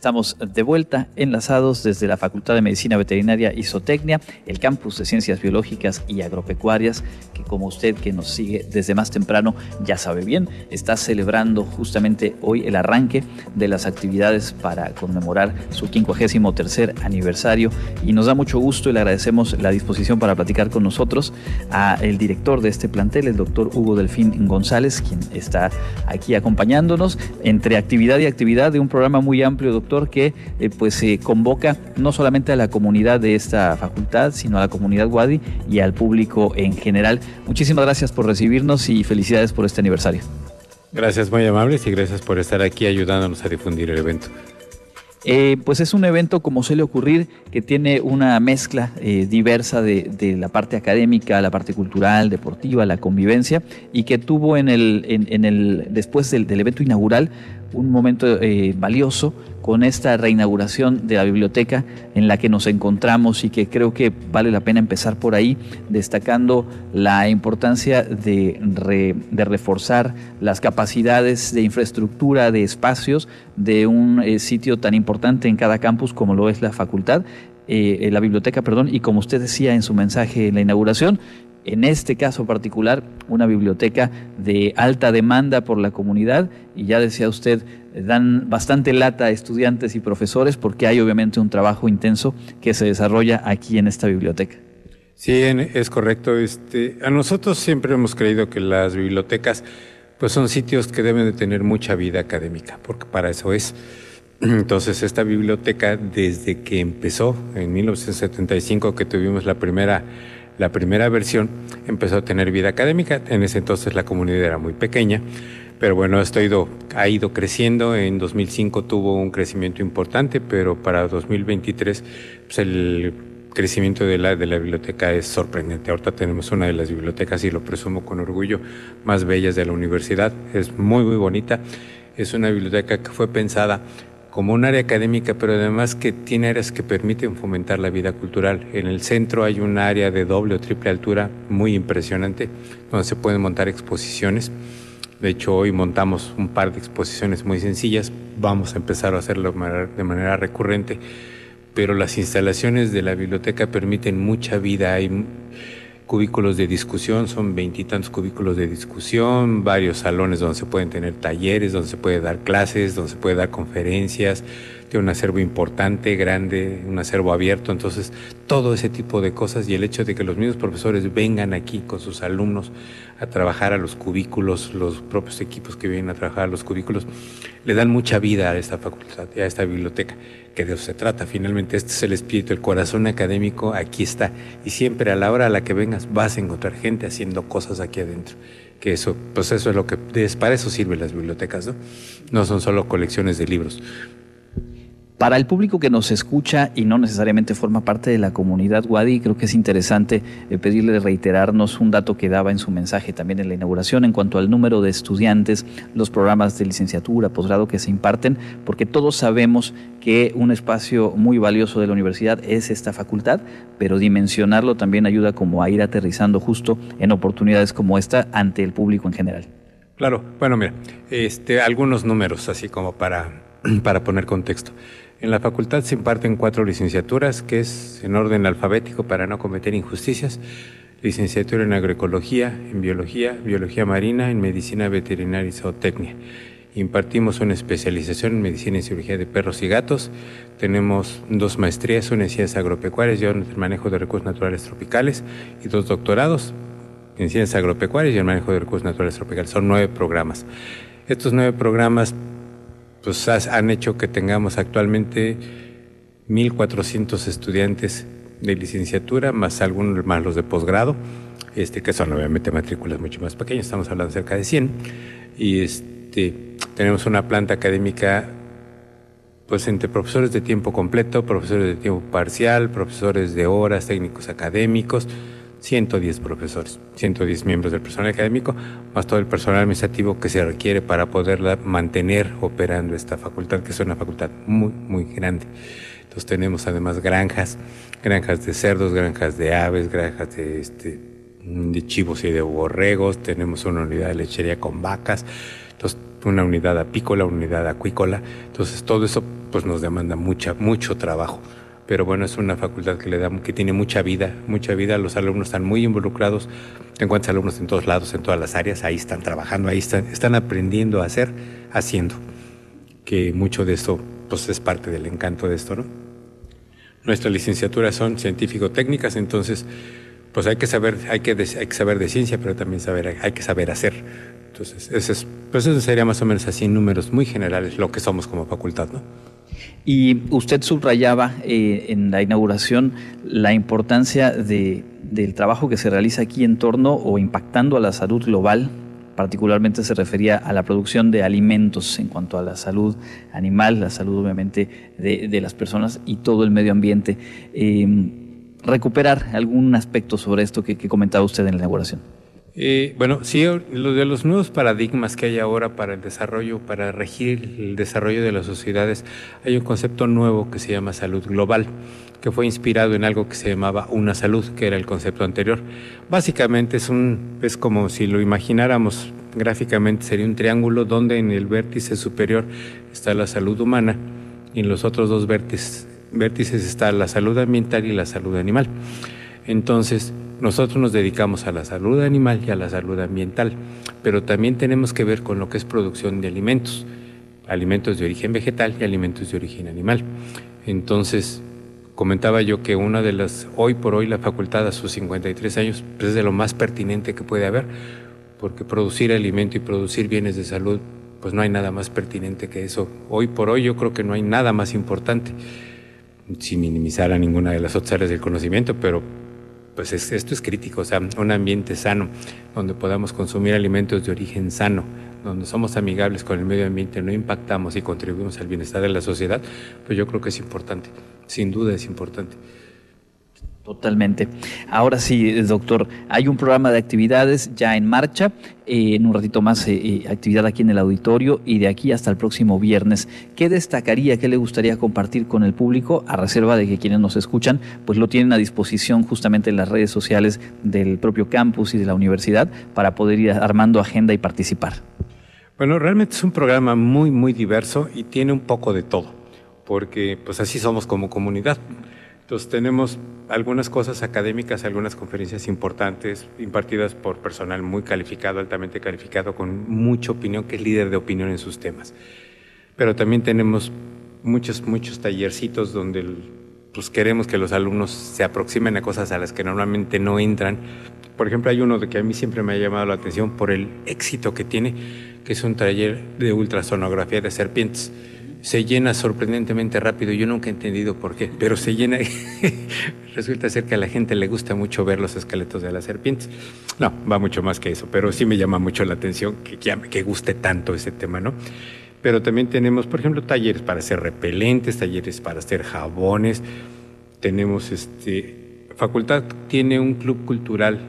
Estamos de vuelta enlazados desde la Facultad de Medicina Veterinaria y el campus de Ciencias Biológicas y Agropecuarias, que como usted que nos sigue desde más temprano ya sabe bien, está celebrando justamente hoy el arranque de las actividades para conmemorar su 53 aniversario. Y nos da mucho gusto y le agradecemos la disposición para platicar con nosotros a el director de este plantel, el doctor Hugo Delfín González, quien está aquí acompañándonos entre actividad y actividad de un programa muy amplio doctor, que eh, pues se convoca no solamente a la comunidad de esta facultad, sino a la comunidad Wadi y al público en general. Muchísimas gracias por recibirnos y felicidades por este aniversario. Gracias, muy amables y gracias por estar aquí ayudándonos a difundir el evento. Eh, pues es un evento, como suele ocurrir, que tiene una mezcla eh, diversa de, la parte académica, la parte cultural, deportiva, la convivencia, y que tuvo en el, en, el después del, del evento inaugural un momento eh, valioso con esta reinauguración de la biblioteca en la que nos encontramos y que creo que vale la pena empezar por ahí, destacando la importancia de, reforzar las capacidades de infraestructura, de espacios de un eh, sitio tan importante en cada campus como lo es la facultad. Eh, la biblioteca, perdón, y como usted decía en su mensaje en la inauguración, en este caso particular, una biblioteca de alta demanda por la comunidad y ya decía usted, dan bastante lata a estudiantes y profesores porque hay obviamente un trabajo intenso que se desarrolla aquí en esta biblioteca. Sí, es correcto. Este, a nosotros siempre hemos creído que las bibliotecas pues son sitios que deben de tener mucha vida académica, porque para eso es. Entonces, esta biblioteca, desde que empezó en 1975, que tuvimos la primera la primera versión empezó a tener vida académica, en ese entonces la comunidad era muy pequeña, pero bueno, esto ha ido, ha ido creciendo, en 2005 tuvo un crecimiento importante, pero para 2023 pues el crecimiento de la, de la biblioteca es sorprendente. Ahorita tenemos una de las bibliotecas, y lo presumo con orgullo, más bellas de la universidad. Es muy, muy bonita. Es una biblioteca que fue pensada como un área académica, pero además que tiene áreas que permiten fomentar la vida cultural. En el centro hay un área de doble o triple altura muy impresionante, donde se pueden montar exposiciones. De hecho, hoy montamos un par de exposiciones muy sencillas, vamos a empezar a hacerlo de manera recurrente, pero las instalaciones de la biblioteca permiten mucha vida. Hay cubículos de discusión, son veintitantos cubículos de discusión, varios salones donde se pueden tener talleres, donde se puede dar clases, donde se puede dar conferencias, tiene un acervo importante, grande, un acervo abierto, entonces todo ese tipo de cosas y el hecho de que los mismos profesores vengan aquí con sus alumnos a trabajar a los cubículos, los propios equipos que vienen a trabajar a los cubículos, le dan mucha vida a esta facultad, a esta biblioteca, que de eso se trata. Finalmente, este es el espíritu, el corazón académico, aquí está. Y siempre a la hora a la que vengas vas a encontrar gente haciendo cosas aquí adentro. Que eso, pues eso es lo que, para eso sirven las bibliotecas, ¿no? No son solo colecciones de libros. Para el público que nos escucha y no necesariamente forma parte de la comunidad Wadi, creo que es interesante eh, pedirle reiterarnos un dato que daba en su mensaje también en la inauguración en cuanto al número de estudiantes, los programas de licenciatura, posgrado que se imparten, porque todos sabemos que un espacio muy valioso de la universidad es esta facultad, pero dimensionarlo también ayuda como a ir aterrizando justo en oportunidades como esta ante el público en general. Claro, bueno, mira, este, algunos números así como para, para poner contexto. En la facultad se imparten cuatro licenciaturas, que es en orden alfabético para no cometer injusticias. Licenciatura en agroecología, en biología, biología marina, en medicina veterinaria y zootecnia. Impartimos una especialización en medicina y cirugía de perros y gatos. Tenemos dos maestrías, una en ciencias agropecuarias y otra en el manejo de recursos naturales tropicales y dos doctorados en ciencias agropecuarias y el manejo de recursos naturales tropicales. Son nueve programas. Estos nueve programas pues han hecho que tengamos actualmente 1.400 estudiantes de licenciatura, más algunos más los de posgrado, este, que son obviamente matrículas mucho más pequeñas, estamos hablando cerca de 100, y este, tenemos una planta académica pues entre profesores de tiempo completo, profesores de tiempo parcial, profesores de horas, técnicos académicos, 110 profesores, 110 miembros del personal académico, más todo el personal administrativo que se requiere para poderla mantener operando esta facultad, que es una facultad muy, muy grande. Entonces tenemos además granjas, granjas de cerdos, granjas de aves, granjas de, este, chivos y de borregos, tenemos una unidad de lechería con vacas, entonces una unidad apícola, una unidad acuícola, entonces todo eso pues nos demanda mucha, mucho trabajo. Pero bueno, es una facultad que le da, que tiene mucha vida, mucha vida. Los alumnos están muy involucrados. Te encuentras alumnos en todos lados, en todas las áreas. Ahí están trabajando, ahí están, están aprendiendo a hacer, haciendo. Que mucho de esto, pues es parte del encanto de esto, ¿no? Nuestras licenciaturas son científico-técnicas, entonces, pues hay que saber, hay que, hay que saber de ciencia, pero también saber, hay que saber hacer. Entonces, ese es, pues eso sería más o menos así en números muy generales lo que somos como facultad, ¿no? Y usted subrayaba eh, en la inauguración la importancia de, del trabajo que se realiza aquí en torno o impactando a la salud global. Particularmente se refería a la producción de alimentos en cuanto a la salud animal, la salud obviamente de, las personas y todo el medio ambiente. Eh, recuperar algún aspecto sobre esto que comentaba usted en la inauguración. Eh, bueno, sí, lo de los nuevos paradigmas que hay ahora para el desarrollo, para regir el desarrollo de las sociedades, hay un concepto nuevo que se llama salud global, que fue inspirado en algo que se llamaba una salud, que era el concepto anterior. Básicamente es un, es como si lo imagináramos gráficamente, sería un triángulo donde en el vértice superior está la salud humana y en los otros dos vértices, vértices está la salud ambiental y la salud animal. Entonces, nosotros nos dedicamos a la salud animal y a la salud ambiental, pero también tenemos que ver con lo que es producción de alimentos, alimentos de origen vegetal y alimentos de origen animal. Entonces, comentaba yo que una de las, hoy por hoy la facultad a sus 53 años pues, es de lo más pertinente que puede haber, porque producir alimento y producir bienes de salud, pues no hay nada más pertinente que eso. Hoy por hoy yo creo que no hay nada más importante, sin minimizar a ninguna de las otras áreas del conocimiento, pero pues esto es crítico, o sea, un ambiente sano, donde podamos consumir alimentos de origen sano, donde somos amigables con el medio ambiente, no impactamos y contribuimos al bienestar de la sociedad, pues yo creo que es importante, sin duda es importante. Totalmente. Ahora sí, doctor, hay un programa de actividades ya en marcha, eh, en un ratito más eh, eh, actividad aquí en el auditorio y de aquí hasta el próximo viernes. ¿Qué destacaría, qué le gustaría compartir con el público a reserva de que quienes nos escuchan pues lo tienen a disposición justamente en las redes sociales del propio campus y de la universidad para poder ir armando agenda y participar? Bueno, realmente es un programa muy, muy diverso y tiene un poco de todo, porque pues así somos como comunidad. Entonces tenemos algunas cosas académicas, algunas conferencias importantes impartidas por personal muy calificado, altamente calificado, con mucha opinión, que es líder de opinión en sus temas. Pero también tenemos muchos, muchos tallercitos donde pues, queremos que los alumnos se aproximen a cosas a las que normalmente no entran. Por ejemplo, hay uno de que a mí siempre me ha llamado la atención por el éxito que tiene, que es un taller de ultrasonografía de serpientes se llena sorprendentemente rápido. Yo nunca he entendido por qué, pero se llena. Resulta ser que a la gente le gusta mucho ver los esqueletos de las serpientes. No, va mucho más que eso, pero sí me llama mucho la atención que, que guste tanto ese tema, ¿no? Pero también tenemos, por ejemplo, talleres para hacer repelentes, talleres para hacer jabones. Tenemos este. Facultad tiene un club cultural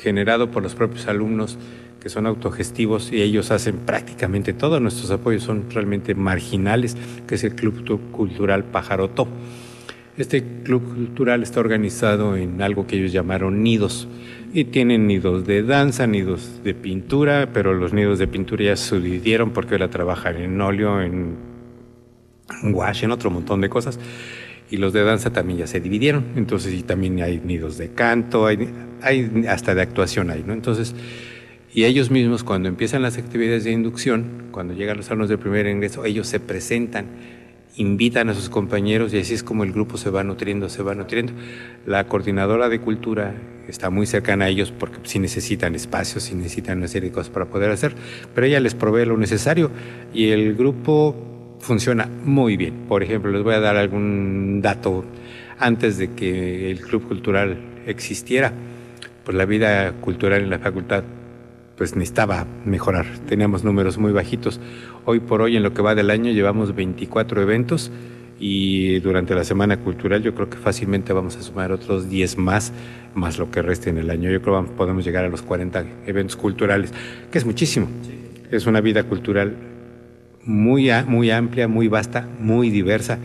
generado por los propios alumnos que son autogestivos y ellos hacen prácticamente todos nuestros apoyos son realmente marginales, que es el Club Cultural Pajaroto. Este club cultural está organizado en algo que ellos llamaron nidos y tienen nidos de danza, nidos de pintura, pero los nidos de pintura ya se dividieron porque ahora trabajan en óleo, en wash, en otro montón de cosas. Y los de danza también ya se dividieron. Entonces, y también hay nidos de canto, hay, hasta de actuación hay, ¿no? Entonces, y ellos mismos, cuando empiezan las actividades de inducción, cuando llegan los alumnos del primer ingreso, ellos se presentan, invitan a sus compañeros y así es como el grupo se va nutriendo, se va nutriendo. La coordinadora de cultura está muy cercana a ellos porque si necesitan espacios, si necesitan una serie de cosas para poder hacer, pero ella les provee lo necesario y el grupo funciona muy bien. Por ejemplo, les voy a dar algún dato antes de que el club cultural existiera. Pues la vida cultural en la facultad pues necesitaba mejorar. Teníamos números muy bajitos. Hoy por hoy, en lo que va del año, llevamos 24 eventos y durante la Semana Cultural yo creo que fácilmente vamos a sumar otros 10 más, más lo que reste en el año. Yo creo que podemos llegar a los 40 eventos culturales, que es muchísimo. Es una vida cultural muy, muy amplia, muy vasta, muy diversa.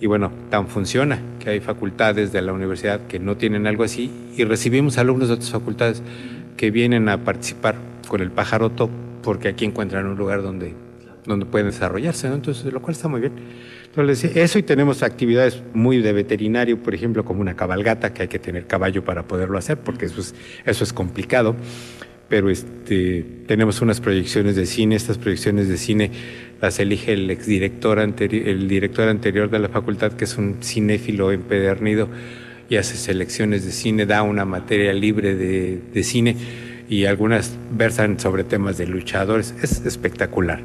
Y bueno, tan funciona que hay facultades de la universidad que no tienen algo así y recibimos alumnos de otras facultades que vienen a participar con el pájaro top porque aquí encuentran un lugar donde, donde pueden desarrollarse, ¿no? Entonces, lo cual está muy bien. Entonces, eso y tenemos actividades muy de veterinario, por ejemplo, como una cabalgata, que hay que tener caballo para poderlo hacer, porque eso es, eso es complicado. Pero este, tenemos unas proyecciones de cine, estas proyecciones de cine las elige el exdirector anterior, el director anterior de la facultad, que es un cinéfilo empedernido y hace selecciones de cine, da una materia libre de, de cine y algunas versan sobre temas de luchadores. Es espectacular.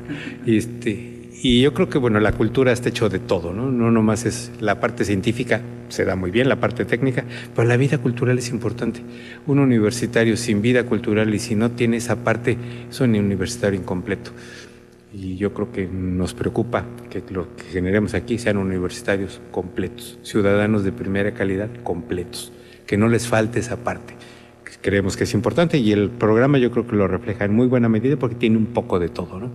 Este, y yo creo que bueno, la cultura está hecho de todo, ¿no? No nomás es la parte científica, se da muy bien, la parte técnica, pero la vida cultural es importante. Un universitario sin vida cultural y si no tiene esa parte, es un universitario incompleto. Y yo creo que nos preocupa que lo que generemos aquí sean universitarios completos, ciudadanos de primera calidad completos, que no les falte esa parte. Creemos que es importante y el programa yo creo que lo refleja en muy buena medida porque tiene un poco de todo, ¿no?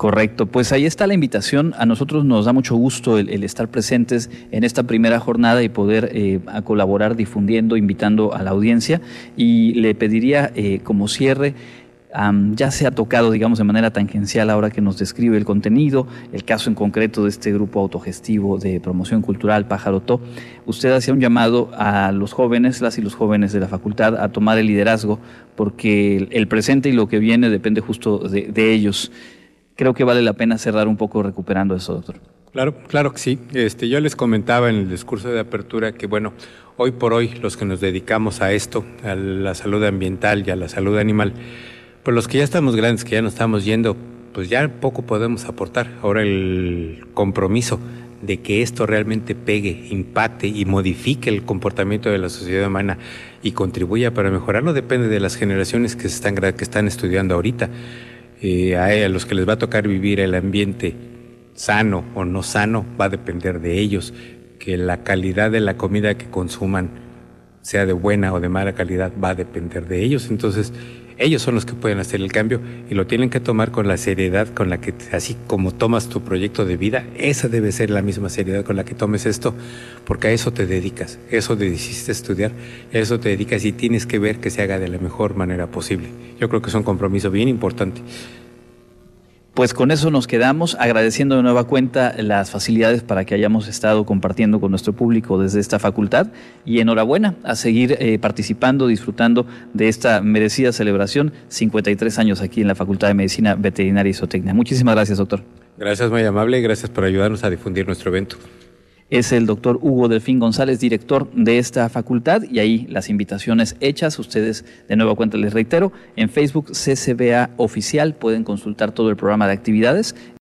Correcto, pues ahí está la invitación. A nosotros nos da mucho gusto el, estar presentes en esta primera jornada y poder eh, colaborar difundiendo, invitando a la audiencia. Y le pediría eh, como cierre, ya se ha tocado, digamos, de manera tangencial ahora que nos describe el contenido, el caso en concreto de este grupo autogestivo de promoción cultural Pájaro To. Usted hacía un llamado a los jóvenes, las y los jóvenes de la facultad, a tomar el liderazgo, porque el, presente y lo que viene depende justo de ellos creo que vale la pena cerrar un poco recuperando eso, doctor. Claro, claro que sí. Este, yo les comentaba en el discurso de apertura que, bueno, hoy por hoy los que nos dedicamos a esto, a la salud ambiental y a la salud animal, pues los que ya estamos grandes, que ya nos estamos yendo, pues ya poco podemos aportar. Ahora el compromiso de que esto realmente pegue, impacte y modifique el comportamiento de la sociedad humana y contribuya para mejorarlo depende de las generaciones que, están, que están estudiando ahorita. Eh, a, los que les va a tocar vivir el ambiente sano o no sano va a depender de ellos, que la calidad de la comida que consuman sea de buena o de mala calidad va a depender de ellos. Entonces, ellos son los que pueden hacer el cambio y lo tienen que tomar con la seriedad con la que, así como tomas tu proyecto de vida, esa debe ser la misma seriedad con la que tomes esto, porque a eso te dedicas, eso decidiste estudiar, a eso te dedicas y tienes que ver que se haga de la mejor manera posible. Yo creo que es un compromiso bien importante. Pues con eso nos quedamos, agradeciendo de nueva cuenta las facilidades para que hayamos estado compartiendo con nuestro público desde esta facultad y enhorabuena a seguir eh, participando, disfrutando de esta merecida celebración, 53 años aquí en la Facultad de Medicina Veterinaria y Zootecnia. Muchísimas gracias, doctor. Gracias, muy amable, y gracias por ayudarnos a difundir nuestro evento es el doctor Hugo Delfín González, director de esta facultad, y ahí las invitaciones hechas, ustedes de nuevo cuenta les reitero, en Facebook CCBA Oficial pueden consultar todo el programa de actividades